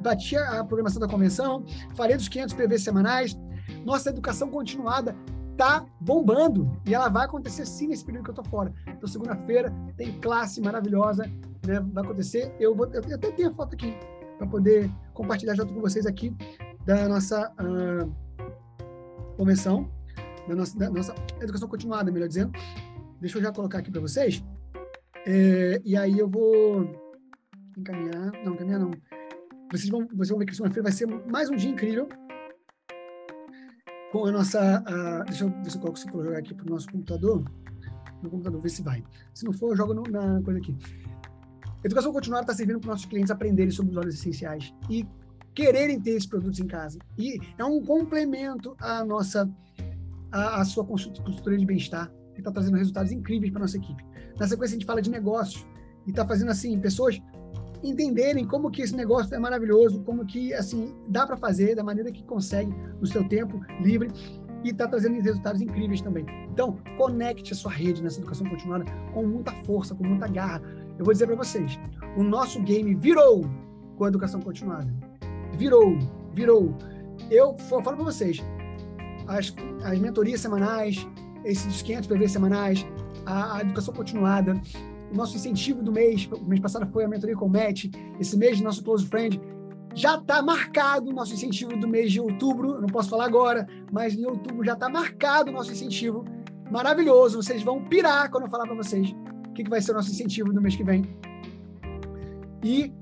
bati a programação da convenção, falei dos 500 PVs semanais, nossa educação continuada tá bombando e ela vai acontecer sim nesse período que eu tô fora. Então, segunda-feira tem classe maravilhosa, né? Vai acontecer. Eu, vou, eu até tenho a foto aqui para poder compartilhar junto com vocês aqui da nossa uh, convenção, da nossa, da nossa educação continuada, melhor dizendo. Deixa eu já colocar aqui para vocês. É, e aí eu vou encaminhar, não, encaminhar não. Vocês vão, vocês vão ver que segunda-feira vai ser mais um dia incrível com a nossa. A, deixa eu ver se eu coloco se jogar aqui para o nosso computador. No computador, ver se vai. Se não for, eu jogo no, na coisa aqui. Educação continuada está servindo para nossos clientes aprenderem sobre os óleos essenciais e quererem ter esses produtos em casa. E é um complemento à nossa à, à sua consultoria de bem-estar, que está trazendo resultados incríveis para nossa equipe. Na sequência, a gente fala de negócios e está fazendo assim, pessoas entenderem como que esse negócio é maravilhoso, como que assim dá para fazer da maneira que consegue no seu tempo livre e está trazendo resultados incríveis também. Então, conecte a sua rede nessa educação continuada com muita força, com muita garra. Eu vou dizer para vocês, o nosso game virou com a educação continuada. Virou, virou. Eu falo para vocês, as, as mentorias semanais, esses 500 PV semanais, a, a educação continuada, o nosso incentivo do mês, o mês passado foi a mentoria com o Matt, esse mês nosso Close Friend, já está marcado o nosso incentivo do mês de outubro, não posso falar agora, mas em outubro já está marcado o nosso incentivo, maravilhoso, vocês vão pirar quando eu falar para vocês o que, que vai ser o nosso incentivo no mês que vem. E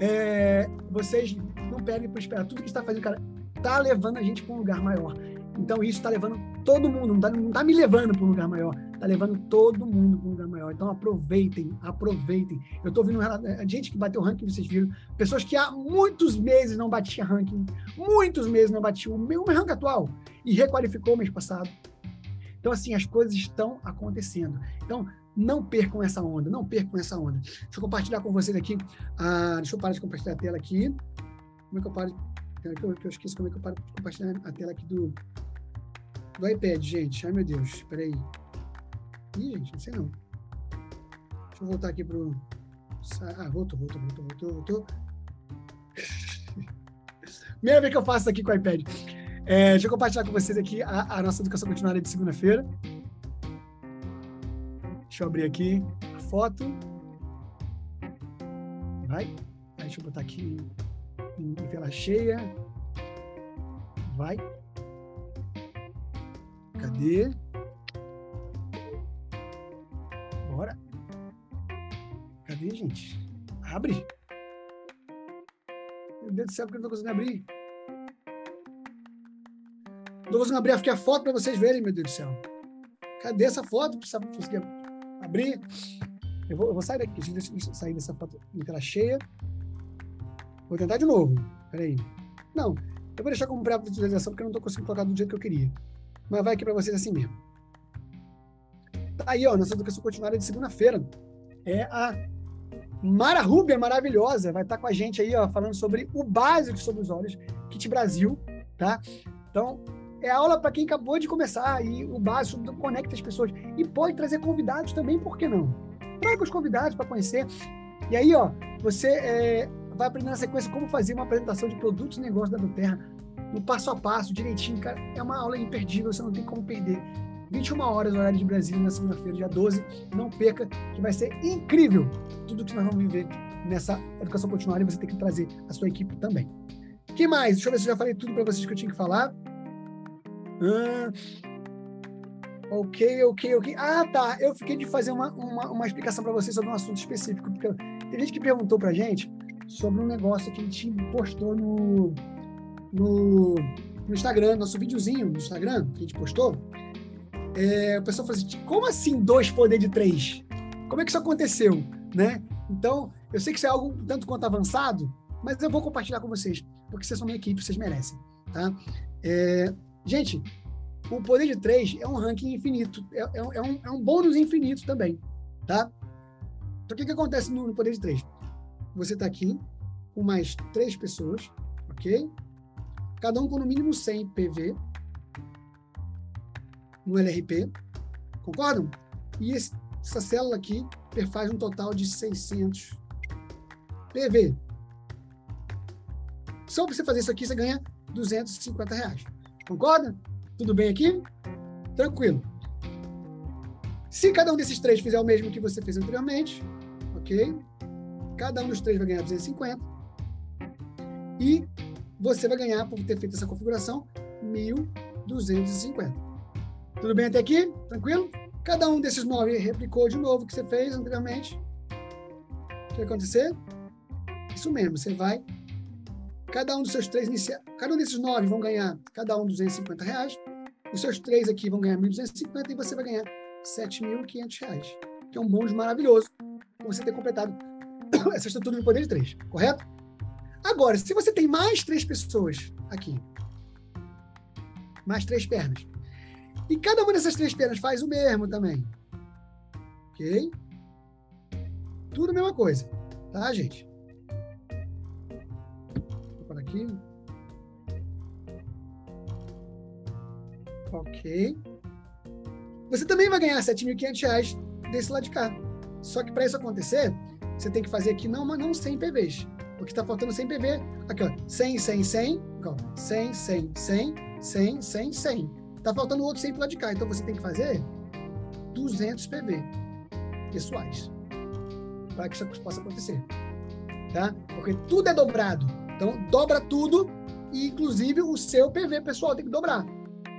é, vocês não perdem por esperar, tudo que está fazendo, cara, está levando a gente para um lugar maior. Então isso está levando todo mundo, não está tá me levando para um lugar maior, está levando todo mundo para um lugar maior. Então aproveitem, aproveitem. Eu estou ouvindo é, gente que bateu ranking, vocês viram, pessoas que há muitos meses não batiam ranking, muitos meses não batiam o meu ranking atual e requalificou mês passado. Então assim, as coisas estão acontecendo. Então não percam essa onda, não percam essa onda. Deixa eu compartilhar com vocês aqui. Ah, deixa eu parar de compartilhar a tela aqui. Como é que eu paro? Que eu, que eu esqueci como é que eu paro de compartilhar a tela aqui do, do iPad, gente. Ai, meu Deus, peraí. Ih, gente, não sei não. Deixa eu voltar aqui pro... Ah, voltou, voltou, voltou, voltou, voltou. Primeira vez que eu faço aqui com o iPad. É, deixa eu compartilhar com vocês aqui a, a nossa educação continuada de segunda-feira. Deixa eu abrir aqui a foto. Vai. Aí, deixa eu botar aqui em, em tela cheia. Vai. Cadê? Bora. Cadê, gente? Abre. Meu Deus do céu, por que eu não tô conseguindo abrir? Não tô conseguindo abrir aqui a foto para vocês verem, meu Deus do céu. Cadê essa foto? Precisa conseguir abrir. Eu vou, eu vou sair daqui, deixa eu sair dessa foto tela cheia. Vou tentar de novo. Peraí. Não, eu vou deixar como pré-visualização porque eu não estou conseguindo colocar do jeito que eu queria mas vai aqui para vocês assim mesmo. Tá aí, ó, nossa educação continuada de segunda-feira. É a Mara Rubia, maravilhosa, vai estar tá com a gente aí, ó, falando sobre o básico sobre os olhos, Kit Brasil, tá? Então, é aula para quem acabou de começar e o básico conecta as pessoas. E pode trazer convidados também, por que não? Traga os convidados para conhecer. E aí, ó, você é, vai aprender na sequência como fazer uma apresentação de produtos e negócios da Terra no passo a passo, direitinho, cara. É uma aula imperdível, você não tem como perder. 21 horas, horário de Brasília, na segunda-feira, dia 12. Não perca, que vai ser incrível tudo que nós vamos viver nessa educação continuada e você tem que trazer a sua equipe também. que mais? Deixa eu ver se eu já falei tudo para vocês que eu tinha que falar. Ah, ok, ok, ok. Ah, tá. Eu fiquei de fazer uma, uma, uma explicação para vocês sobre um assunto específico. Porque tem gente que perguntou para gente sobre um negócio que a gente postou no, no, no Instagram, nosso videozinho no Instagram, que a gente postou. É, o pessoal falou assim: como assim dois poder de três? Como é que isso aconteceu? Né? Então, eu sei que isso é algo tanto quanto avançado, mas eu vou compartilhar com vocês, porque vocês são minha equipe, vocês merecem. Tá? É, gente, o poder de três é um ranking infinito, é, é, é, um, é um bônus infinito também. Tá? Então, o que, que acontece no, no poder de três? Você está aqui com mais três pessoas, ok? Cada um com no mínimo 100 PV no LRP, concordam? E essa célula aqui faz um total de 600 PV. Só para você fazer isso aqui, você ganha 250 reais. Concorda? Tudo bem aqui? Tranquilo. Se cada um desses três fizer o mesmo que você fez anteriormente, ok? Cada um dos três vai ganhar 250. E você vai ganhar, por ter feito essa configuração, 1.250. Tudo bem até aqui? Tranquilo? Cada um desses nove replicou de novo o que você fez anteriormente. O que vai acontecer? Isso mesmo, você vai. Cada um dos seus três iniciais, cada um desses nove vão ganhar cada um 250 reais. Os seus três aqui vão ganhar 1.250 e você vai ganhar 7.500 reais. Que é um bônus maravilhoso por você ter completado essa estrutura de poder de três, correto? Agora, se você tem mais três pessoas aqui, mais três pernas, e cada uma dessas três pernas faz o mesmo também, ok? Tudo a mesma coisa, tá, gente? Vou parar aqui. Ok. Você também vai ganhar R$ 7.500 desse lado de cá. Só que para isso acontecer, você tem que fazer aqui não, não 100 PVs. Porque está faltando 100 PV. Aqui, ó. 100, 100, 100. Ó, 100, 100, 100, 100, 100, 100. Está faltando outro 100 para lá de cá. Então, você tem que fazer 200 PV pessoais. Para que isso possa acontecer. Tá? Porque tudo é dobrado. Então, dobra tudo. E, inclusive, o seu PV pessoal tem que dobrar.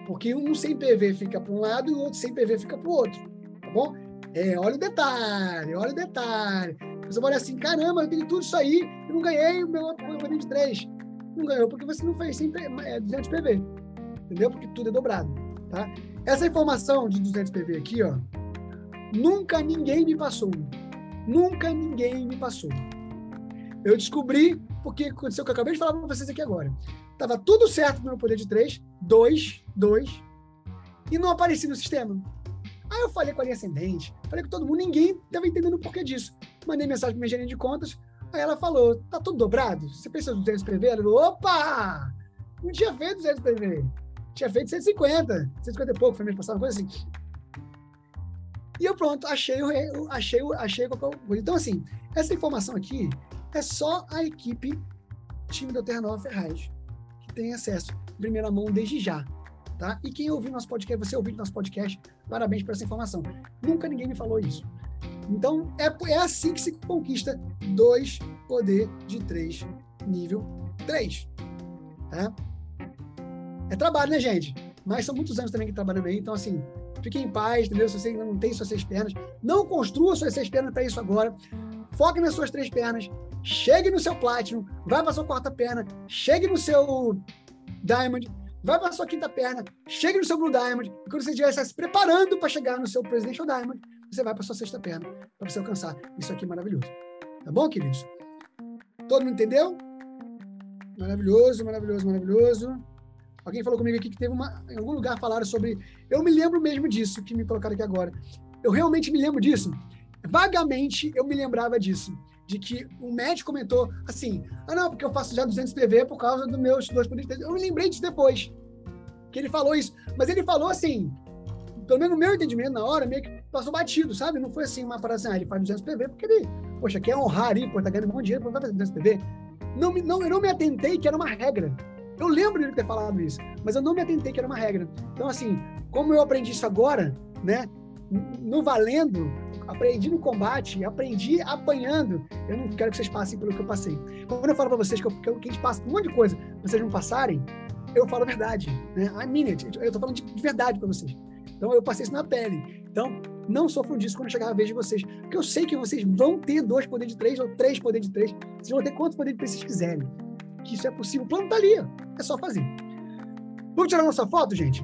Porque um 100 PV fica para um lado e o outro 100 PV fica para o outro. Tá bom? É, olha o detalhe, olha o detalhe. Você vai olhar assim, caramba, eu tenho tudo isso aí e não ganhei o meu poder de 3. Não ganhou porque você não fez 100, é, 200 PV. Entendeu? Porque tudo é dobrado. Tá? Essa informação de 200 PV aqui, ó, nunca ninguém me passou. Nunca ninguém me passou. Eu descobri porque aconteceu o que eu acabei de falar para vocês aqui agora. Tava tudo certo no meu poder de 3, 2, 2, e não aparecia no sistema. Aí eu falei com a linha ascendente, falei com todo mundo, ninguém estava entendendo o porquê disso. Mandei mensagem para minha gerente de contas, aí ela falou, tá tudo dobrado? Você pensa em 200 PV? Ela falou, opa! Não tinha feito 200 PV. Tinha feito 150, 150 e pouco, foi mês passado, coisa assim. E eu pronto, achei o achei achei qualquer. Então assim, essa informação aqui é só a equipe time da Terra Nova Ferraz que tem acesso primeira mão desde já tá? E quem ouviu nosso podcast, você ouviu nosso podcast, parabéns por essa informação. Nunca ninguém me falou isso. Então, é, é assim que se conquista dois poder de três, nível 3. Tá? É trabalho, né, gente? Mas são muitos anos também que trabalhando aí, então, assim, fiquem em paz, entendeu? Se você ainda não tem suas seis pernas, não construa suas seis pernas para isso agora. Foque nas suas três pernas, chegue no seu Platinum, vai para sua quarta perna, chegue no seu Diamond, vai para sua quinta perna, chegue no seu Blue Diamond, e quando você estiver se preparando para chegar no seu Presidential Diamond, você vai para sua sexta perna, para você alcançar isso aqui maravilhoso. Tá bom, queridos? Todo mundo entendeu? Maravilhoso, maravilhoso, maravilhoso. Alguém falou comigo aqui que teve uma. Em algum lugar falaram sobre. Eu me lembro mesmo disso que me colocaram aqui agora. Eu realmente me lembro disso. Vagamente eu me lembrava disso de que o médico comentou assim: ah, não, porque eu faço já 200 PV por causa dos meus dois poderes. Eu me lembrei disso depois, que ele falou isso. Mas ele falou assim, pelo menos no meu entendimento na hora, meio que passou batido, sabe? Não foi assim uma parada assim, ah, ele faz 200 PV porque ele, poxa, quer honrar aí, pô, tá ganhando um monte dinheiro, fazer 200 PV. Não, não, eu não me atentei que era uma regra. Eu lembro de ele ter falado isso, mas eu não me atentei que era uma regra. Então, assim, como eu aprendi isso agora, né, no valendo, aprendi no combate, aprendi apanhando. Eu não quero que vocês passem pelo que eu passei. Quando eu falo para vocês que, eu, que, a gente passa um monte de coisa, vocês não passarem, eu falo a verdade. Né? I mean it. Eu tô falando de, de verdade para vocês. Então, eu passei isso na pele. Então, não sofram disso quando chegar a vez de vocês. Porque eu sei que vocês vão ter dois poderes de três ou três poderes de três. Vocês vão ter quantos poderes de três vocês quiserem. Que isso é possível. O plano tá ali. É só fazer. Vamos tirar nossa foto, gente?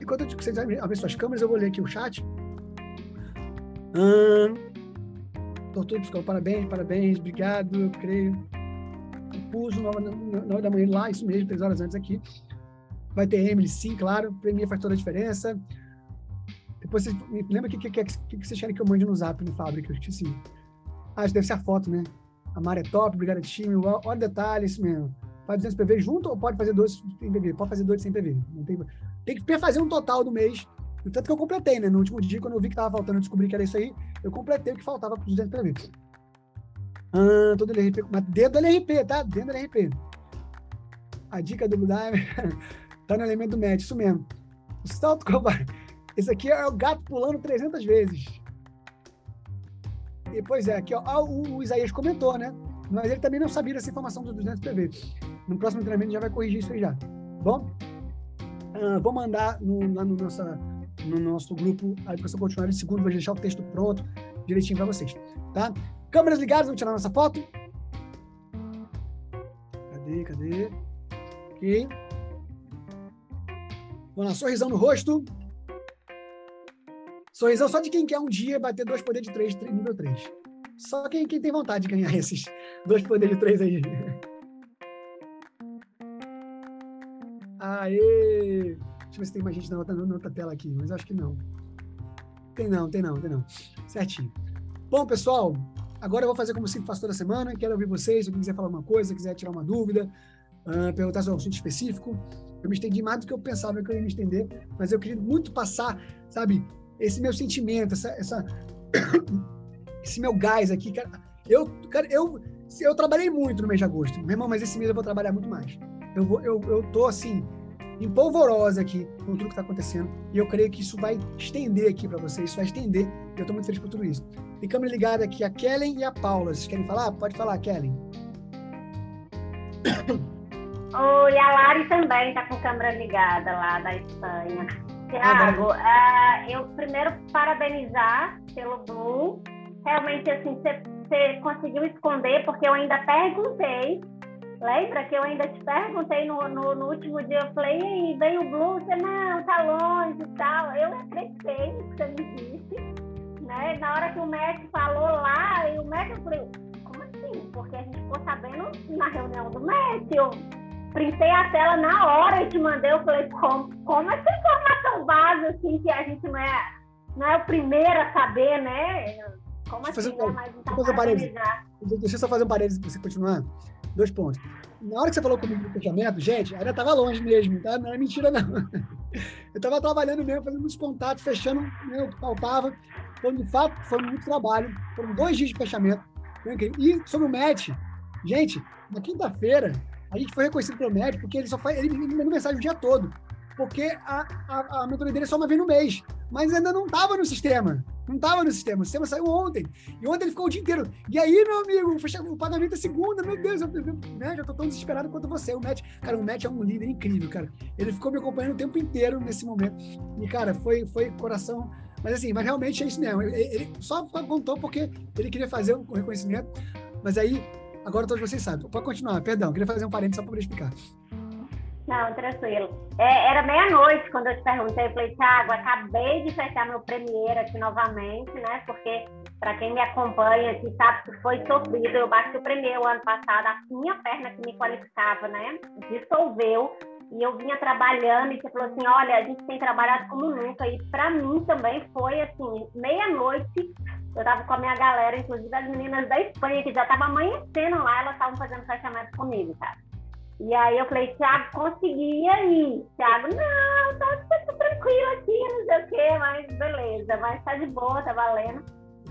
Enquanto vocês abrem suas câmeras, eu vou ler aqui o chat. Hum, Tortura Psicólogo, parabéns, parabéns, obrigado, eu creio. Puso na hora da manhã lá, isso mesmo, três horas antes aqui. Vai ter Emily, sim, claro. Para mim faz toda a diferença. Depois vocês lembra o que, que, que, que, vocês querem que eu mande no zap no fábrica? Eu esqueci. Ah, deve ser a foto, né? A Mara é top, obrigado, time. Olha detalhes, isso mesmo. Faz 200 PV junto ou pode fazer dois sem PV? Pode fazer dois sem PV. Não tem, tem que fazer um total do mês. Tanto que eu completei, né? No último dia, quando eu vi que tava faltando, eu descobri que era isso aí, eu completei o que faltava para os 200 PV. Ah, todo LRP, mas dentro do LRP, tá? Dentro do LRP. A dica do Budaime tá no elemento match, isso mesmo. O salto covarde. Esse aqui é o gato pulando 300 vezes. E, pois é, aqui ó, ah, o, o, Isaías comentou, né? Mas ele também não sabia dessa informação dos 200 PV. No próximo treinamento já vai corrigir isso aí já. Bom, uh, vou mandar no, lá no, nossa, no nosso grupo a educação continuada de vou deixar o texto pronto, direitinho para vocês, tá? Câmeras ligadas, vamos tirar nossa foto. Cadê, cadê? Ok. Vamos lá, sorrisão no rosto. Sorrisão só de quem quer um dia bater dois poderes de três, nível 3. Só quem, quem tem vontade de ganhar esses dois poderes de três aí. Aê! Deixa eu ver se tem mais gente na outra, na outra tela aqui, mas acho que não. Tem não, tem não, tem não. Certinho. Bom, pessoal, agora eu vou fazer como sempre faço toda semana. Quero ouvir vocês, se quiser falar uma coisa, quiser tirar uma dúvida, uh, perguntar sobre um assunto específico. Eu me estendi mais do que eu pensava que eu ia me estender, mas eu queria muito passar, sabe, esse meu sentimento, essa, essa esse meu gás aqui, cara. Eu, cara, eu, eu trabalhei muito no mês de agosto, meu irmão, mas esse mês eu vou trabalhar muito mais. Eu, vou, eu, eu tô assim, empolvorosa aqui com tudo que está acontecendo. E eu creio que isso vai estender aqui para vocês, isso vai estender. E eu estou muito feliz por tudo isso. E câmera ligada aqui a Kellen e a Paula. Vocês querem falar? Pode falar, Kellen. Oi, a Lari também está com câmera ligada lá da Espanha. Tiago, uh, eu primeiro parabenizar pelo Blue. Realmente, assim, você conseguiu esconder, porque eu ainda perguntei. Lembra que eu ainda te perguntei no, no, no último dia? Eu falei, e veio o Blue? Você, não, tá longe e tal. Eu acreditei no que você me disse. Né? Na hora que o Mac falou lá, e o eu falei, como assim? Porque a gente ficou sabendo na reunião do. Eu, printei a tela na hora e te mandei. Eu falei, como, como essa informação base, assim, que a gente não é, não é o primeiro a saber, né? Como assim, fazer, né? Mas fazer um parênteses. Deixa eu só fazer um parênteses para você continuar. Dois pontos. Na hora que você falou comigo do fechamento, gente, ainda estava longe mesmo, tá? Não é mentira, não. Eu estava trabalhando mesmo, fazendo muitos contatos, fechando né, o que faltava. Então, de fato, foi muito trabalho. Foram dois dias de fechamento. E sobre o match, gente, na quinta-feira, a gente foi reconhecido pelo médico porque ele só faz, ele me mandou mensagem o dia todo. Porque a, a, a mentoria dele só uma vez no mês. Mas ainda não estava no sistema. Não estava no sistema. O sistema saiu ontem. E ontem ele ficou o dia inteiro. E aí, meu amigo, o pagamento é segunda. Meu Deus, eu, né, já tô tão desesperado quanto você. O Matt, cara, o Matt é um líder incrível, cara. Ele ficou me acompanhando o tempo inteiro nesse momento. E, cara, foi, foi coração. Mas assim, mas realmente é isso mesmo. Ele, ele só contou porque ele queria fazer um reconhecimento. Mas aí Agora todos vocês sabem. Pode continuar, perdão, queria fazer um parênteses só para explicar. Não, tranquilo. É, era meia-noite quando eu te perguntei. Eu falei, Thiago, acabei de fechar meu Premiere aqui novamente, né? Porque, para quem me acompanha aqui, sabe que foi sofrido. Eu bati o Premiere o ano passado, a minha perna que me qualificava, né? Dissolveu. E eu vinha trabalhando e você falou assim: olha, a gente tem trabalhado como nunca. E para mim também foi assim: meia-noite eu tava com a minha galera, inclusive as meninas da Espanha, que já tava amanhecendo lá, elas estavam fazendo fechamento comigo, cara. E aí eu falei, Thiago, consegui aí. Thiago, não, tá, tá tranquilo aqui, não sei o quê, mas beleza, mas tá de boa, tá valendo.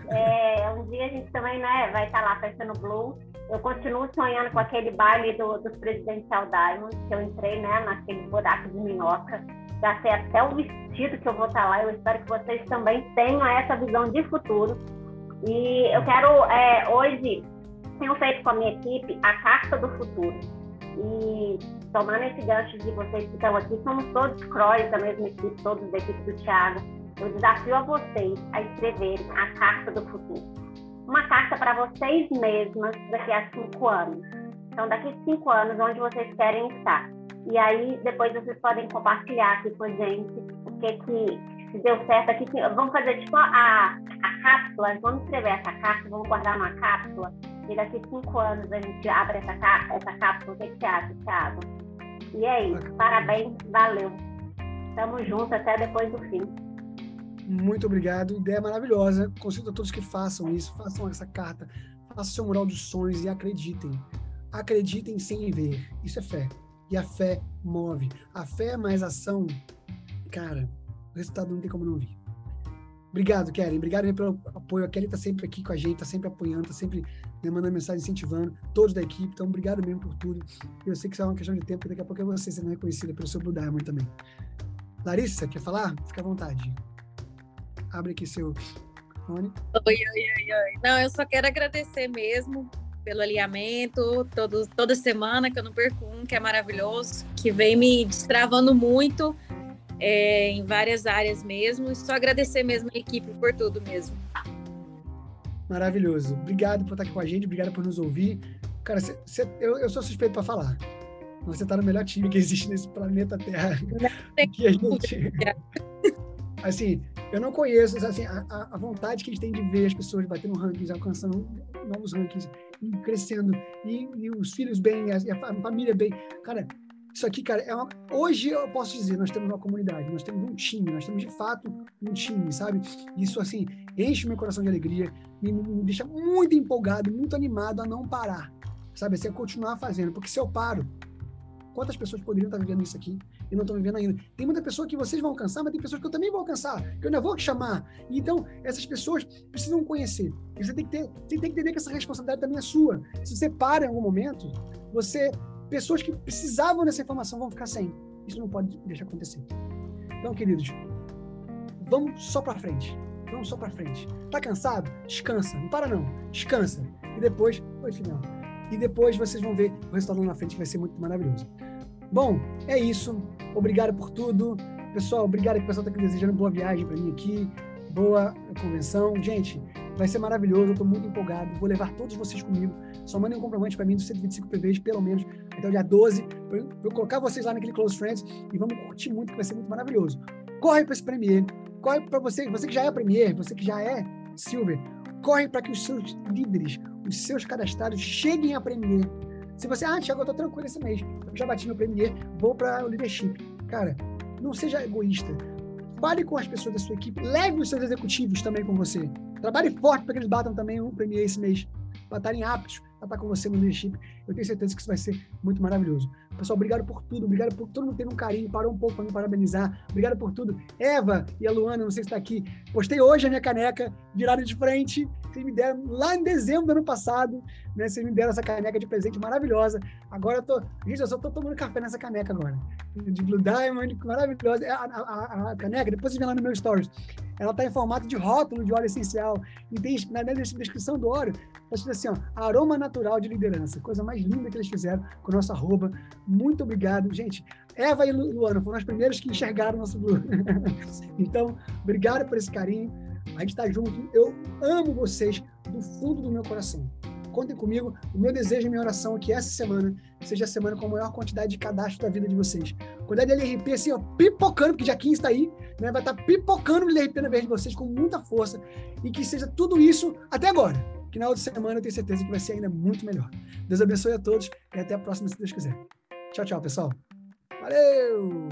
É, um dia a gente também, né, vai estar tá lá festando Blue. Eu continuo sonhando com aquele baile do, dos Presidencial Diamond, que eu entrei, né, naquele buraco de minhoca. já sei até o vestido que eu vou estar lá. Eu espero que vocês também tenham essa visão de futuro. E eu quero, é, hoje, tenho feito com a minha equipe a Carta do Futuro. E tomando esse gancho de vocês que estão aqui, somos todos cross da mesma equipe, todos da equipe do Thiago. Eu desafio a vocês a escreverem a Carta do Futuro. Uma carta para vocês mesmas daqui a cinco anos. Então, daqui a cinco anos, onde vocês querem estar. E aí, depois vocês podem compartilhar aqui com a gente o que que deu certo aqui. Vamos fazer tipo a, a cápsula, vamos escrever essa carta, vamos guardar numa cápsula. E daqui cinco anos a gente abre essa, essa cápsula. O que, você acha, Thiago? E é isso. Parabéns, valeu. Tamo junto até depois do fim. Muito obrigado. Ideia maravilhosa. Conselho a todos que façam isso, façam essa carta, façam seu mural dos sonhos e acreditem. Acreditem sem ver. Isso é fé. E a fé move. A fé mais ação, cara, o resultado não tem como não vir. Obrigado, Kelly. Obrigado pelo apoio. A Kelly está sempre aqui com a gente, está sempre apoiando, está sempre né, mandando mensagem, incentivando. Todos da equipe. Então, obrigado mesmo por tudo. Eu sei que isso é uma questão de tempo, daqui a pouco é você sendo reconhecida pelo seu Blue Diamond também. Larissa, quer falar? Fica à vontade. Abre aqui seu fone. Oi, oi, oi, oi. Não, eu só quero agradecer mesmo pelo alinhamento, todo, toda semana que eu não perco um, que é maravilhoso, que vem me destravando muito é, em várias áreas mesmo. E só agradecer mesmo a equipe por tudo mesmo. Maravilhoso. Obrigado por estar aqui com a gente, obrigado por nos ouvir. Cara, cê, cê, eu, eu sou suspeito para falar. Você está no melhor time que existe nesse planeta Terra. que a gente... assim, eu não conheço, assim, a, a, vontade que a gente tem de ver as pessoas batendo rankings, alcançando novos rankings, crescendo, e, e os filhos bem, a, a, família bem. Cara, isso aqui, cara, é uma... hoje eu posso dizer, nós temos uma comunidade, nós temos um time, nós temos de fato um time, sabe? Isso, assim, enche meu coração de alegria, me, me deixa muito empolgado, muito animado a não parar, sabe? Assim, a continuar fazendo, porque se eu paro, quantas pessoas poderiam estar vivendo isso aqui? e não estão vivendo ainda. Tem muita pessoa que vocês vão alcançar, mas tem pessoas que eu também vou alcançar, que eu ainda vou chamar. Então, essas pessoas precisam conhecer. E você tem que ter, você tem que entender que essa responsabilidade também é sua. Se você para em algum momento, você pessoas que precisavam dessa informação vão ficar sem. Isso não pode deixar acontecer. Então, queridos, vamos só para frente. Vamos só para frente. Tá cansado? Descansa. Não para não. Descansa. E depois, oi final. E depois vocês vão ver o resultado lá na frente que vai ser muito maravilhoso. Bom, é isso. Obrigado por tudo. Pessoal, obrigado que o pessoal está desejando boa viagem para mim aqui, boa convenção. Gente, vai ser maravilhoso, eu estou muito empolgado. Vou levar todos vocês comigo. Só mandem um comprovante para mim dos 125 PVs, pelo menos, até o dia 12, para eu colocar vocês lá naquele Close Friends e vamos curtir muito, que vai ser muito maravilhoso. Corre para esse Premier, corre para você, você que já é Premier, você que já é Silver, corre para que os seus líderes, os seus cadastrados cheguem a Premier se você, ah, Thiago, eu tô tranquilo esse mês, eu já bati meu Premier, vou para o leadership. Cara, não seja egoísta. Fale com as pessoas da sua equipe, leve os seus executivos também com você. Trabalhe forte para que eles batam também o Premier esse mês, para estarem aptos a estar com você no leadership. Eu tenho certeza que isso vai ser muito maravilhoso. Pessoal, obrigado por tudo, obrigado por todo mundo ter um carinho, parou um pouco para me parabenizar. Obrigado por tudo. Eva e a Luana, não sei se está aqui. Postei hoje a minha caneca virada de frente. Vocês me deram lá em dezembro do ano passado, né? Vocês me deram essa caneca de presente maravilhosa. Agora eu tô. Gente, eu só tô tomando café nessa caneca agora. De Blue Diamond, maravilhosa. A, a, a, a caneca, depois vocês vê lá no meu stories. Ela tá em formato de rótulo de óleo essencial. E tem na descrição do óleo, tá escrito assim, ó, aroma natural de liderança. Coisa mais linda que eles fizeram com o nosso arroba. Muito obrigado. Gente, Eva e Luana foram as primeiras que enxergaram o nosso Blue. então, obrigado por esse carinho. A gente está junto. Eu amo vocês do fundo do meu coração. Contem comigo. O meu desejo e minha oração é que essa semana seja a semana com a maior quantidade de cadastro da vida de vocês. Quantidade de LRP, assim, ó, pipocando, porque já 15 está aí, né? Vai estar tá pipocando o LRP na vez de vocês com muita força. E que seja tudo isso até agora. Que na outra semana eu tenho certeza que vai ser ainda muito melhor. Deus abençoe a todos e até a próxima, se Deus quiser. Tchau, tchau, pessoal. Valeu!